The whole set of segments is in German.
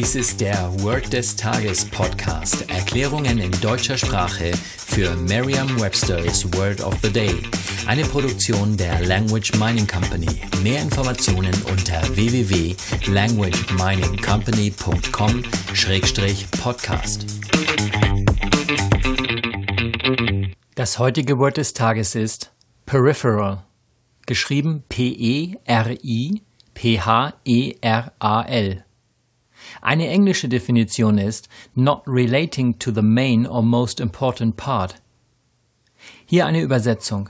Dies ist der Word des Tages Podcast. Erklärungen in deutscher Sprache für Merriam-Webster's Word of the Day. Eine Produktion der Language Mining Company. Mehr Informationen unter www.languageminingcompany.com-podcast. Das heutige Wort des Tages ist peripheral, geschrieben P-E-R-I-P-H-E-R-A-L. Eine englische Definition ist not relating to the main or most important part. Hier eine Übersetzung.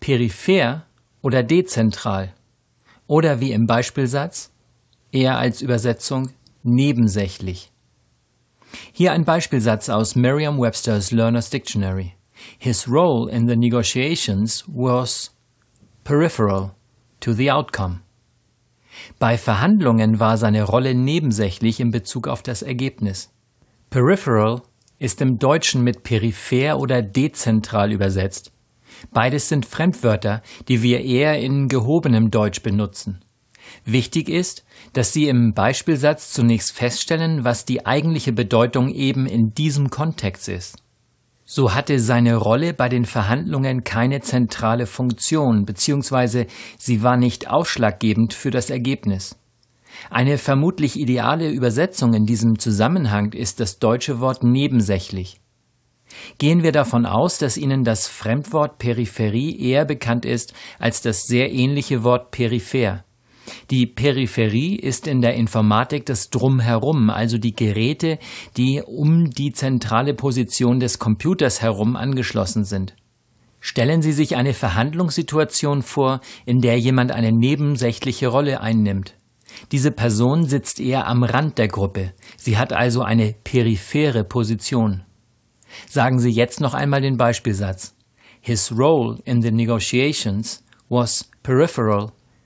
Peripher oder dezentral oder wie im Beispielsatz eher als Übersetzung nebensächlich. Hier ein Beispielsatz aus Merriam-Webster's Learner's Dictionary. His role in the negotiations was peripheral to the outcome. Bei Verhandlungen war seine Rolle nebensächlich in Bezug auf das Ergebnis. Peripheral ist im Deutschen mit peripher oder dezentral übersetzt. Beides sind Fremdwörter, die wir eher in gehobenem Deutsch benutzen. Wichtig ist, dass Sie im Beispielsatz zunächst feststellen, was die eigentliche Bedeutung eben in diesem Kontext ist. So hatte seine Rolle bei den Verhandlungen keine zentrale Funktion, beziehungsweise sie war nicht ausschlaggebend für das Ergebnis. Eine vermutlich ideale Übersetzung in diesem Zusammenhang ist das deutsche Wort nebensächlich. Gehen wir davon aus, dass Ihnen das Fremdwort Peripherie eher bekannt ist als das sehr ähnliche Wort peripher. Die Peripherie ist in der Informatik das Drumherum, also die Geräte, die um die zentrale Position des Computers herum angeschlossen sind. Stellen Sie sich eine Verhandlungssituation vor, in der jemand eine nebensächliche Rolle einnimmt. Diese Person sitzt eher am Rand der Gruppe. Sie hat also eine periphere Position. Sagen Sie jetzt noch einmal den Beispielsatz. His role in the negotiations was peripheral